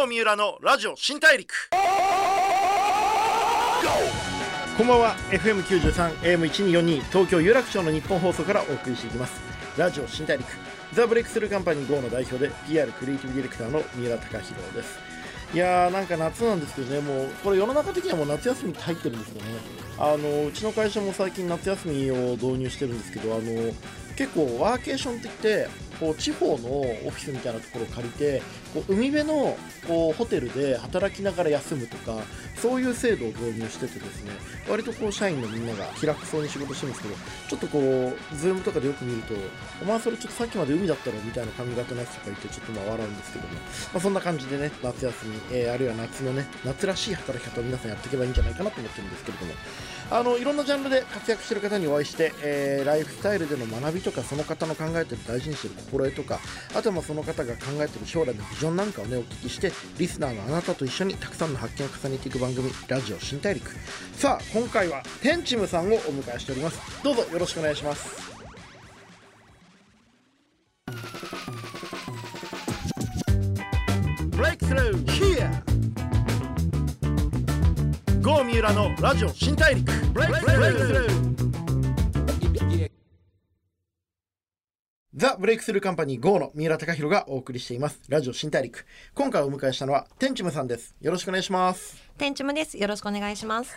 郷三浦のラジオ新大陸。こんばんは。FM93 AM1242 東京有楽町の日本放送からお送りしていきます。ラジオ新大陸。ザ・ブレイクスルーカンパニー GO の代表で PR クリエイティブディレクターの三浦貴弘です。いやーなんか夏なんですけどね。もうこれ世の中的にはもう夏休みって入ってるんですよね。あのうちの会社も最近夏休みを導入してるんですけどあの結構ワーケーションって言ってこう地方のオフィスみたいなところを借りてこう海辺のこうホテルで働きながら休むとかそういう制度を導入しててですね割とこう社員のみんなが気楽そうに仕事してるんですけどちょっとこうズームとかでよく見るとお前それちょっとさっきまで海だったろみたいな髪型のやつとかいてちょっとまあ笑うんですけども、まあ、そんな感じでね夏休み、えーあるいは夏のね夏らしい働き方を皆さんやっていけばいいんじゃないかなと思ってるんですけれども。あのいろんなジャンルで活躍してる方にお会いして、えーライフスタイルでの学びとかその方の考えってる大事にしてる心得とかあとはまあその方が考えてる将来のビジョンなんかをねお聞きしてリスナーのあなたと一緒にたくさんの発見を重ねていく番組ラジオ新大陸。さあ今回はテンチムさんをお迎えしております。どうぞよろしくお願いします。ブレイクスルー Here 郷三浦のラジオ新大陸。ブレイクスルーザ・ブレイクスルーカンパニー GO の三浦貴弘がお送りしています。ラジオ新大陸。今回お迎えしたのはテンチムさんです。よろしくお願いします。テンチムです。よろしくお願いします。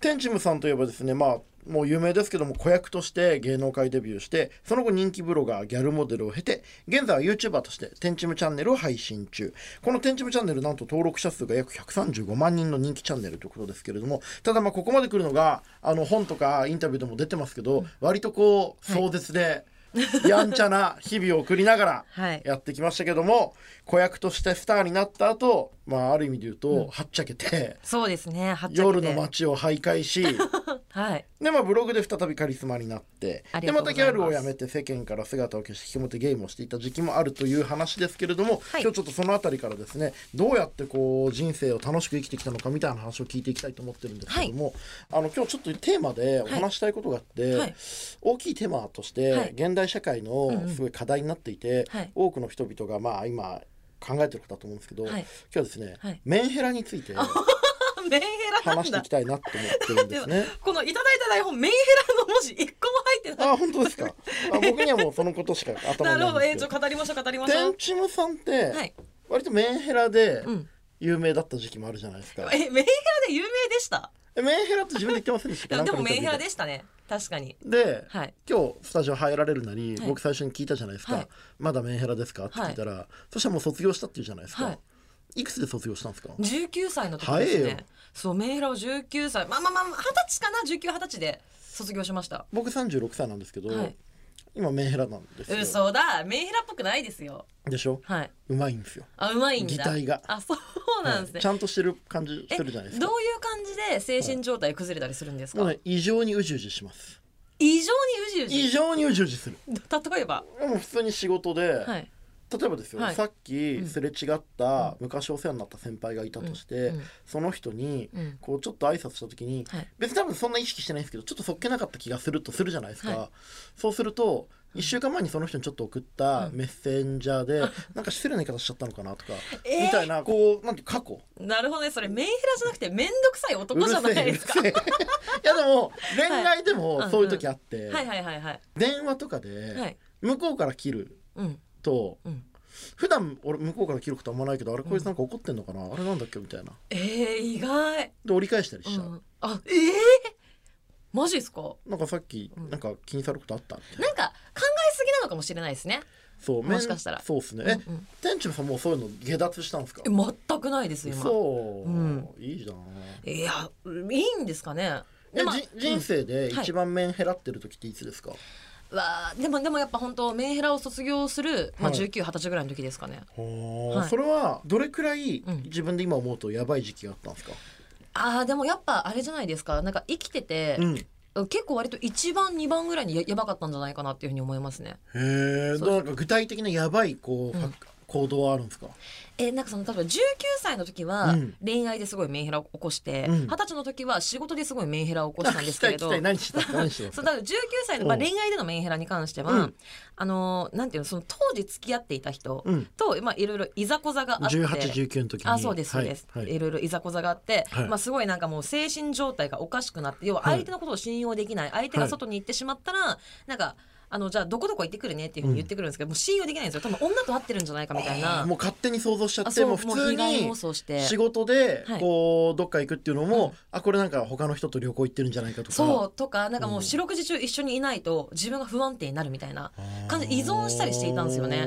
テンチムさんといえばですねまあもう有名ですけども子役として芸能界デビューしてその後人気ブロガーギャルモデルを経て現在は YouTuber としてテンチムチャンネルを配信中。このテンチムチャンネルなんと登録者数が約135万人の人気チャンネルということですけれどもただまあここまで来るのがあの本とかインタビューでも出てますけど、割とこう壮絶で、やんちゃな日々を送りながらはい。やってきましたけども、子役としてスターになった後、まあある意味で言うと、はっちゃけてそうですね。はっちゃけて。夜の街を徘徊しはい。でまあブログで再びカリスマになってありでまがとうございます。たギャルを辞めて世間から姿を消して引きもてゲームをしていた時期もあるという話ですけれども、はい。今日ちょっとそのあたりからですねどうやってこう人生を楽しく生きてきたのかみたいな話を聞いていきたいと思ってるんですけども、あの今日ちょっとテーマでお話したいことがあって、はい。大きいテーマとして、はい。現代社会のすごい課題になっていて、はい。多くの人々がまあ今考えてることだと思うんですけど、はい今日はですね、はいメンヘラについてメンヘラ話していき。たいなと思ってるんですね。このいただいた台本メンヘラの文字一個も入ってない。あ本当ですか？あ僕にはもうそのことしか頭なるほど。にないんですけどえー、ちょ語りましょう語りましょう。チムさんってはい。割とメンヘラでうん。有名だった時期もあるじゃないですか、えメンヘラで有名でした？えメンヘラって自分で言ってませんでしたかでもメンヘラででしたね。確かに。で、はい。今日スタジオ入られるなり、はい僕最初に聞いたじゃないですか、はいまだメンヘラですか？って聞いたら、そしたらもう卒業したっていうじゃないですか、はいい、くつで卒業したんですか？19歳の時です早いよね。そうメンヘラを19歳。まあまあまあ二十歳かな？19二十歳で卒業しました。僕36歳なんですけど、はい今メンヘラなんですよ。嘘だ。メンヘラっぽくないですよ。でしょ？はい。うまいんですよ。あうまいんだ。擬態が。あそうなんですね。はい。ちゃんとしてる感じえするじゃないですか。どういう感じで精神状態崩れたりするんですか、もうね異常にうじうじします。異常にうじうじ。異常にうじうじする。例えば？でも普通に仕事で、はい例えばですよ、はい。さっきうん。すれ違った昔お世話になった先輩がいたとして、うん。その人にうん。こうちょっと挨拶した時に、はい。別に多分そんな意識してないんですけどちょっとそっけなかった気がするとするじゃないですか、はそうすると1週間前にその人にちょっと送ったうん。メッセンジャーで、なんか失礼な言い方しちゃったのかなとか、えー。みたいなこうなんて過去。なるほどね。それメンヘラじゃなくて面倒くさい男じゃないですか。いやでも 恋愛でもそういう時あって、はいはいはいはい。電話とかではい。向こうから切る。うんと、うん。普段俺向こうから切ることあんまないけどあれこいつなんか怒ってんのかな、あれなんだっけ？みたいな。えー、意外、で折り返したりう。した、ん、あえー、マジですか？なんかさっきうん。なんか気にされることあった？な。なんか考えすぎなのかもしれないですね。そうもしかしたら。そうですね、えうんうん。店長さんもうそういうの下脱したんですか？え全くないです今。そう、うん。いいじゃん。いやいいんですかね。えでもじ人生ではい。一番メンヘラってる時っていつですか、わあでもでもやっぱ本当メンヘラを卒業する、まあ、はい。19、20歳ぐらいの時ですかね。はい。それはどれくらいうん。自分で今思うとやばい時期があったんですか、あーでもやっぱあれじゃないですか。なんか生きてて、うん。結構割と1番2番ぐらいにややばかったんじゃないかなっていうふうに思いますね。へえんか具体的なやばいこう、うん行動はあるんですか？えなんかその例えば19歳の時はうん。恋愛ですごいメンヘラを起こしてうん。二十、歳の時は仕事ですごいメンヘラを起こしたんですけれど何してた？何してた？そうだから19歳の、まあ、うん。恋愛でのメンヘラに関しては、うん。あのなんていうのその当時付き合っていた人うん。と、まあ、いろいろいざこざがあって。1819の時に。あそうですそうです、はいはい。いろいろいざこざがあって、はい。まあ、すごいなんかもう精神状態がおかしくなって要は相手のことを信用できない、相手が外に行ってしまったら、なんかあのじゃあどこどこ行ってくるねっていうふうに言ってくるんですけど、もう信用できないんですよ。多分女と会ってるんじゃないかみたいな。もう勝手に想像しちゃってもう普通に仕事ではい。こうどっか行くっていうのも、うんあこれなんか他の人と旅行行ってるんじゃないかとか。そうとかなんかもううん。四六時中一緒にいないと自分が不安定になるみたいな感じで依存したりしていたんですよね。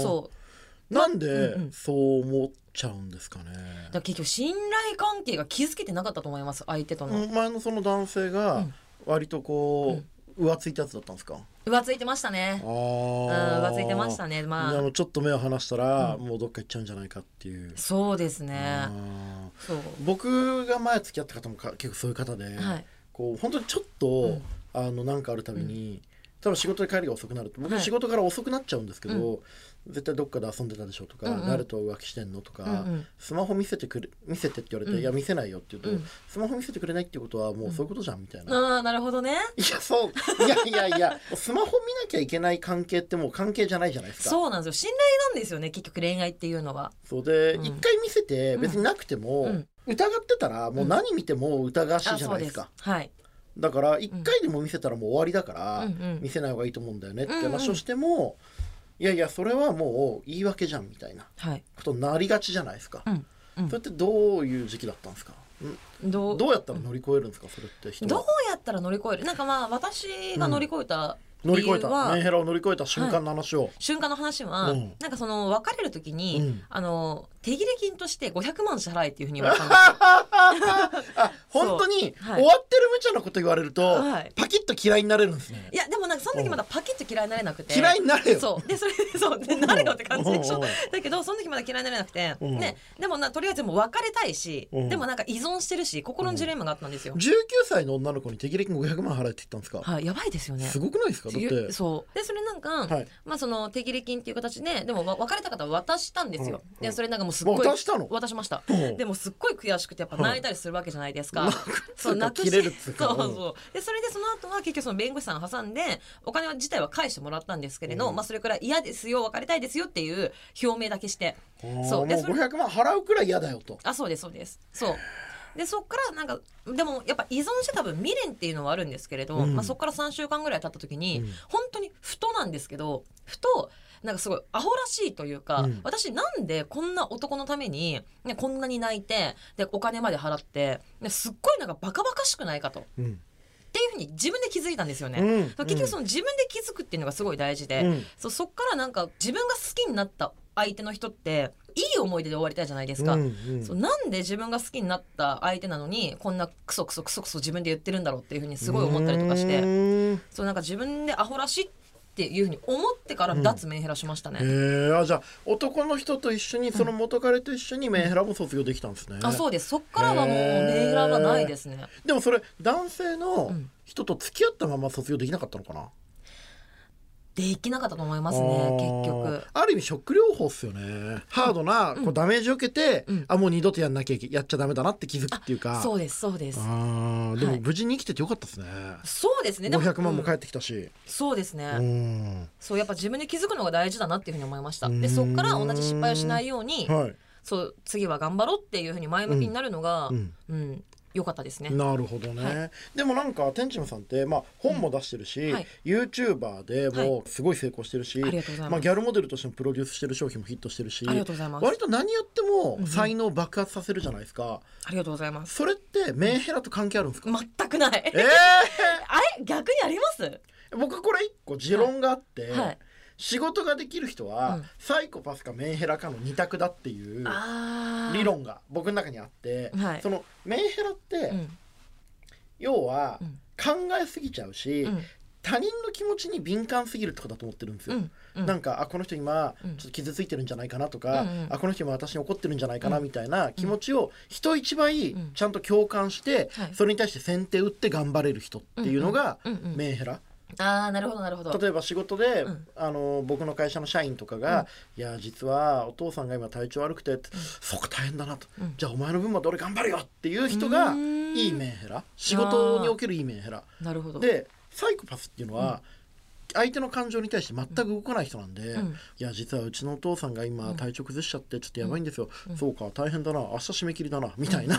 そう。なんでそう思っちゃうんですかね、だ結局信頼関係が築けてなかったと思います相手との、前のその男性が割とこう、浮ついたやつだったんですか？浮ついてましたね。浮ついてましたね。まあ。でもちょっと目を離したら、うん。もうどっか行っちゃうんじゃないかっていう、そうですね。そう。僕が前付き合った方もか結構そういう方で、はい。こう本当にちょっと、うん。あのなんかあるたびに、多分仕事で帰りが遅くなると僕はい。仕事から遅くなっちゃうんですけど、絶対どっかで遊んでたでしょとか、うんうん。誰と浮気してんのとか、うんうん。スマホ見せてくれ見せてって言われて、うん。いや見せないよって言うと、うん。スマホ見せてくれないっていうことはもうそういうことじゃんみたいな、ああなるほどね。いやそういやいやいやスマホ見なきゃいけない関係ってもう関係じゃないじゃないですか。そうなんですよ。信頼なんですよね結局恋愛っていうのは。そうでうん。一、回見せて別になくても、うん。疑ってたらもう何見ても疑わしいじゃないですか。はい。だから一回でも見せたらもう終わりだから、うんうん。見せない方がいいと思うんだよねってうんうん。話をしても、いやいやそれはもう言い訳じゃんみたいなはい。ことになりがちじゃないですか、うんうん。それってどういう時期だったんですか？ん？どうどうやったら乗り越えるんですか？それって人どうはやったら乗り越える？なんかまあ私が乗り越えた乗り越えた。メンヘラを乗り越えた瞬間の話を、瞬間の話は、うん。なんかその別れる時に、うん。あの手切れ金として500万支払えっていうふうに言われたんですよ。あ本当に、はい。終わってる無茶なこと言われると、はい。パキッと嫌いになれるんですね。いやでもその時まだパキッと嫌いになれなくて。嫌いになれよ。そう。でそれでそう。でなれよって感じでしょ。だけどその時まだ嫌いになれなくて、うん。ね。でもなとりあえずもう別れたいし、うん。でもなんか依存してるし心のジレンマがあったんですよ、19歳の女の子に手切れ金500万払えって言ったんですか、はいやばいですよね。すごくないですか？だって。そう。でそれなんか、はい。まあその手切れ金っていう形ででもわ別れた方は渡したんですよ、うん。でそれなんかもうすっごい渡したの？渡しました。うん。でもすっごい悔しくてやっぱ泣いたりするわけじゃないですか、はいそう泣くし。切れるっつうか。そうそう。でそれでその後は結局その弁護士さんを挟んでお金は自体は返してもらったんですけれど、うん。ままあそれくらい嫌ですよ別れたいですよっていう表明だけして。そもう。でそれ500万払うくらい嫌だよと。あそうですそうです。そう。でそっからなんかでもやっぱ依存して多分未練っていうのはあるんですけれど、うん。まあ、そっから3週間ぐらい経った時に、うん。本当にふとなんですけどふとなんかすごいアホらしいというか、うん。私なんでこんな男のために、ね、こんなに泣いてでお金まで払ってですっごいなんかバカバカしくないかと。っうんていうふうに自分で気づいたんですよね。うん。結局その自分で気づくっていうのがすごい大事で、うん。そっからなんか自分が好きになった相手の人っていい思い出で終わりたいじゃないですか。うんうん。そうなんで自分が好きになった相手なのにこんなクソクソクソクソ自分で言ってるんだろうっていうふうにすごい思ったりとかしうてそうなんか自分でアホらしいっていうふうに思ってからうん。脱メンヘラしましたね。へえあじゃあ男の人と一緒にその元彼と一緒にメンヘラも卒業できたんですね、あそうです。そっからはもうメンヘラはないですね。でもそれ男性のうん。人と付き合ったまま卒業できなかったのかな、できなかったと思いますね結局。ある意味ショック療法っすよね。ハードなこうダメージを受けて、うん。あもう二度とやんなきゃやっちゃダメだなって気づくっていうか。そうですそうです。でもはい。無事に生きててよかったですね、そうですね。でも500万も返うん。ってきたし、そうですね。うん。そうやっぱ自分で気づくのが大事だなっていうふうに思いました。うん。でそっから同じ失敗をしないように、はい、そう次は頑張ろうっていうふうに前向きになるのが、ううん。ん、良かったですね。なるほどね、はでもなんか天チムさんって、まあ、本も出してるし、うんはい YouTuber でもすごい成功してるし、まあ、ギャルモデルとしてもプロデュースしてる商品もヒットしてるしありがとうございます。割と何やってもうん才能を爆発させるじゃないですか、ありがとうございます。それってメンヘラと関係あるんですか、全くない。え あれ？逆にあります？ー、僕これ一個持論があって、はい。仕事ができる人は、うん。サイコパスかメンヘラかの二択だっていう。理。論が僕の中にあって、はい。そのメンヘラって、うん。要はうん。考えすぎちゃうし、うん。他人の気持ちに敏感すぎるってことだと思ってるんですよ。うん。うん。なんかあこの人今うん。ちょっと傷ついてるんじゃないかなとか、うんうん。あこの人今私に怒ってるんじゃないかなうん。みたいな気持ちを人一倍うん。ちゃんと共感して、はい。それに対して先手打って頑張れる人っていうのがメンヘラああなるほどなるほど。例えば仕事で、うん。あの僕の会社の社員とかが「いや実はお父さんが今体調悪くて」そうか大変だな」と、うん。じゃあお前の分まで俺頑張るよ」っていう人がいいメンヘラ。仕事におけるいいメンヘラ。なるほど。でサイコパスっていうのは、相手の感情に対して全く動かない人なんで、うん。いや実はうちのお父さんが今体調崩しちゃってちょっとやばいんですよ、うん。そうか大変だな。明日締め切りだなみたいな、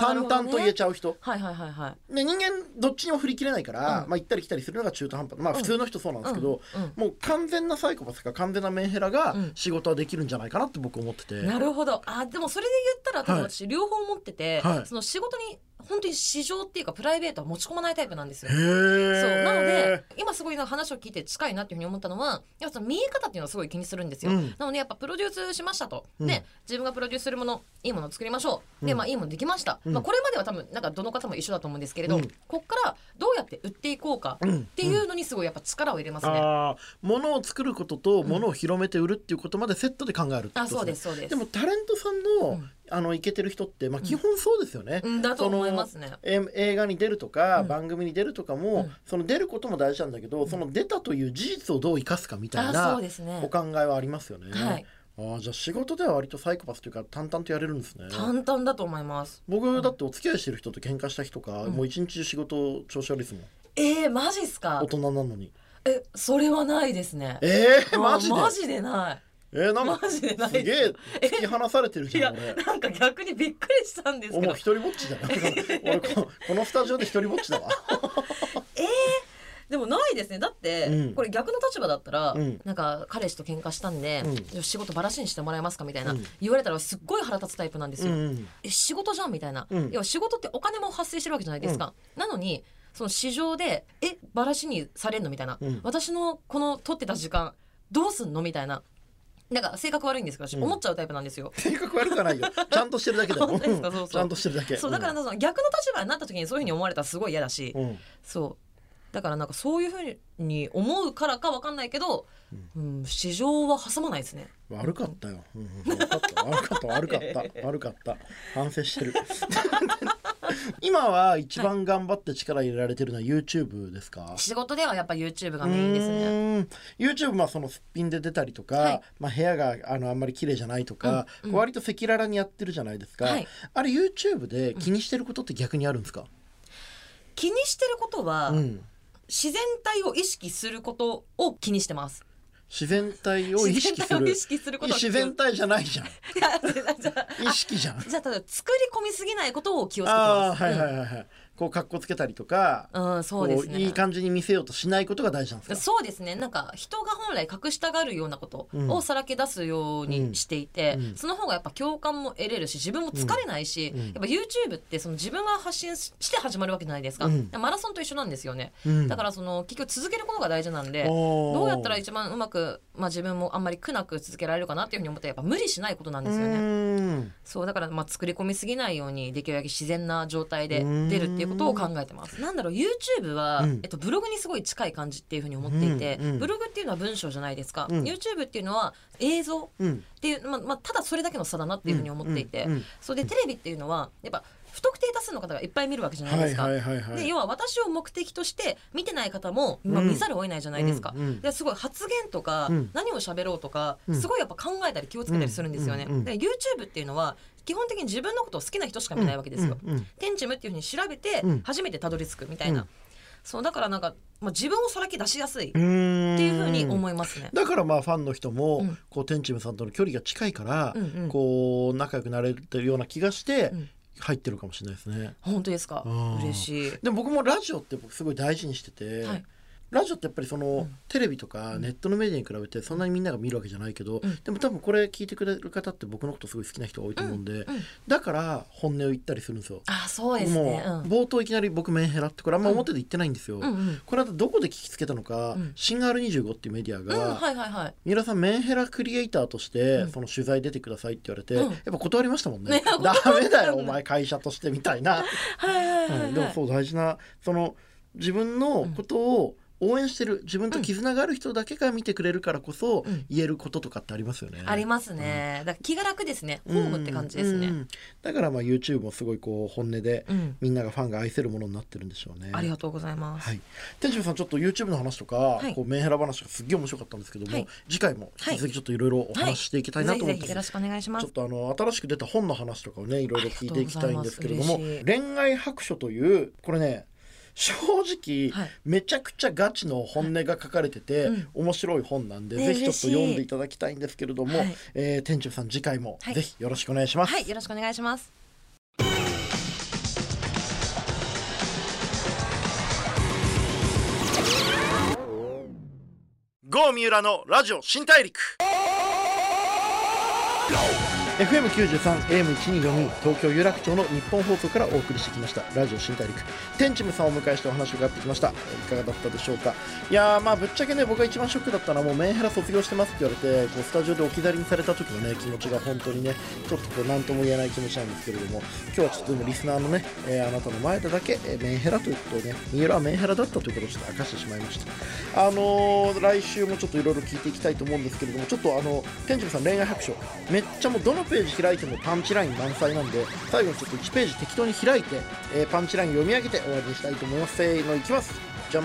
淡々と言えちゃう人。はいはいはいはい。で人間どっちにも振り切れないから、うん。まあ、行ったり来たりするのが中途半端。まあうん。普通の人そうなんですけど、もう完全なサイコパスか完全なメンヘラがうん。仕事はできるんじゃないかなって僕思ってて、なるほど。あでもそれで言ったら私両方持ってて、はい。その仕事に本当に市場っていうかプライベートは持ち込まないタイプなんですよ。そう。なので今すごい話を聞いて近いなっていうふうに思ったのはやっぱその見え方っていうのをすごい気にするんですよ、うん。なのでやっぱプロデュースしましたと、うん。で自分がプロデュースするものいいものを作りましょう、でうん。まあいいものできました、うん。まあ、これまでは多分なんかどの方も一緒だと思うんですけれど、うん。こっからどうやって売っていこうかうん。っていうのにすごいやっぱ力を入れますね、ああ物を作ることと物を広めて売るっていうことまでセットで考えるってあそうことねですそうです。でもタレントさんの,、うんあのイケてる人って、まあ、基本そうですよね。うんだと思いますね。え映画に出るとか、うん。番組に出るとかも、うん。その出ることも大事なんだけど、その出たという事実をどう生かすかみたいあなね。お考えはありますよね。はい。ああじゃあ仕事では割とサイコパスというか淡々とやれるんですね。淡々だと思います。僕だってお付き合いしてる人と喧嘩した日とか、うん。もう一日中仕事調子悪いですもん。えー、マジっすか？大人なのに。えそれはないですね。えー、マジで？あマジでないえー、なんかマジでないす。げえ突き放されてるじゃん俺。なんか逆にびっくりしたんですおもうけど一人ぼっちだよ 俺ここのスタジオで一人ぼっちだわ。でもないですね。だって、うん。これ逆の立場だったら、うん。なんか彼氏と喧嘩したんで、仕事バラシにしてもらえますかみたいな、うん。言われたらすっごい腹立つタイプなんですよ、うんえ仕事じゃんみたいな、うん。要は仕事ってお金も発生してるわけじゃないですか、なのにその市場でえバラシにされんのみたいな、うん。私のこの取ってた時間どうすんのみたいななんか性格悪いんですけど私、うん。思っちゃうタイプなんですよ。性格悪くはないよ。ちゃんとしてるだけだよ本当ですか？そうそう。ちゃんとしてるだけ。そうだからその逆の立場になった時にそういうふうに思われたらすごい嫌だし、うん。そう。だからなんかそういうふうに思うからかわかんないけど、うん、市場は挟まないですね。悪かったよ、うんうん、悪かった。悪かった。悪かった。悪かった。反省してる 今は一番頑張って力入れられてるのは YouTube ですか、仕事ではやっぱ YouTube がメインですね。YouTube まあそのすっぴんで出たりとか、はい。まあ、部屋があのあんまり綺麗じゃないとか、うん。割と赤裸々にやってるじゃないですか、はい。あれ YouTube で気にしてることって逆にあるんですか、気にしてることは、うん、自然体を意識することを気にしてます。自然体を意識する。自然することを自然体じゃないじゃん。意識じゃん。じゃあただ作り込みすぎないことを気をつけてああます。はいはいはいはいこう格好つけたりとか、うん、うん、そうですね。いい感じに見せようとしないことが大事なんですか？そうですね。なんか人が本来隠したがるようなことをさらけ出すようにしていて、うん。うん。その方がやっぱ共感も得れるし自分も疲れないし、うん。やっぱ YouTube ってその自分が発信して始まるわけじゃないですか、うん。マラソンと一緒なんですよね、うん。だからその結局続けることが大事なんでどうやったら一番うまく、まあ、自分もあんまり苦なく続けられるかなっていうふうに思ったらやっぱ無理しないことなんですよね。そうだからまあ作り込みすぎないようにできるだけ自然な状態で出るっていうことを考えてます。なんだろう YouTube は、うん。えっと、ブログにすごい近い感じっていうふうに思っていて、うんうんブログっていうのは文章じゃないですか、うん。YouTube っていうのは映像うんっていう、まあまあ、ただそれだけの差だなっていうふうに思っていて、うんうんうん。それでテレビっていうのはやっぱ不特定多数の方がいっぱい見るわけじゃないですか。はいはいはいはい。で要は私を目的として見てない方も、まあ、うん見ざるを得ないじゃないですか。うんうんですごい発言とか、うん。何を喋ろうとか、うん。すごいやっぱ考えたり気をつけたりするんですよね。で YouTube っていうのは基本的に自分のことを好きな人しか見ないわけですよ。うんうんテンチムっていうふうに調べてうん。初めてたどり着くみたいな、うん。そうだからなんか、まあ、自分をさらけ出しやすいっていうふうに思いますね。だからまあファンの人も、うん。こう天チムさんとの距離が近いから、うんうん。こう仲良くなれてるような気がしてうん入ってるかもしれないですね。本当ですか？うん嬉しい。でも僕もラジオって僕すごい大事にしてて、はいラジオってやっぱりその、ん。テレビとかネットのメディアに比べてそんなにみんなが見るわけじゃないけど、うん。でも多分これ聞いてくれる方って僕のことすごい好きな人が多いと思うんで、うん。だから本音を言ったりするんですよ。あそうですね。もう冒頭いきなり僕メンヘラってこれあんま表で言ってないんですよ。うんうん。うんこれはどこで聞きつけたのか、うん。シンガール25っていうメディアうん、が、はいはいはい。三浦さんメンヘラクリエイターとして、うん。その取材出てくださいって言われて、うん。やっぱ断りましたもんね。ね ダメだよお前 会社としてみたいな、はいはいはい、はい。うんでもそう大事なその自分のことを応援してる自分と絆がある人だけが見てくれるからこそうん言えることとかってありますよね。ありますね。だから気が楽ですね。ホームって感じですね。だからまあ YouTube もすごいこう本音でうん。みんながファンが愛せるものになってるんでしょうね。ありがとうございます。はい、店長さんちょっと YouTube の話とか、いこうメンヘラ話がすっげえ面白かったんですけども、はい次回も引き続きちょっといろいろお話ししていきたいなと思ってますぜひぜひよろしくお願いしますちょっ。とあの新しく出た本の話とかをねいろいろ聞いていきたいんですけれども恋愛白書というこれね正直、はい。めちゃくちゃガチの本音が書かれてて、うん。面白い本なんで、ねぜひちょっと読んでいただきたいんですけれども、はい。えー店長さん次回もはい。ぜひよろしくお願いします。はい、よろしくお願いします。郷三浦のラジオ新大陸 FM93 AM1242 東京有楽町の日本放送からお送りしてきました。ラジオ新大陸。天チムさんをお迎えしてお話を伺ってきました。いかがだったでしょうか？いやーまあぶっちゃけね僕が一番ショックだったのはもうメンヘラ卒業してますって言われてこうスタジオで置き去りにされた時のね気持ちが本当にねちょっとこう何とも言えない気持ちなんですけれども今日はちょっとでもリスナーのね、えーあなたの前でだけ、えーメンヘラということをね三浦はメンヘラだったということをちょっと明かしてしまいました。あのー来週もちょっといろいろ聞いていきたいと思うんですけれどもちょっとあの天竺さん恋愛白書めっちゃもうどのページ開いてもパンチライン満載なんで最後にちょっと1ページ適当に開いて、えーパンチライン読み上げて終わりにしたいと思います。せーのいきます。じゃん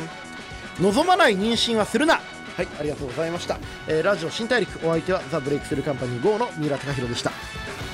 望まない妊娠はするな。はい。ありがとうございました、えーラジオ新大陸。お相手はザ・ブレイクスルーカンパニー GO の三浦貴大でした「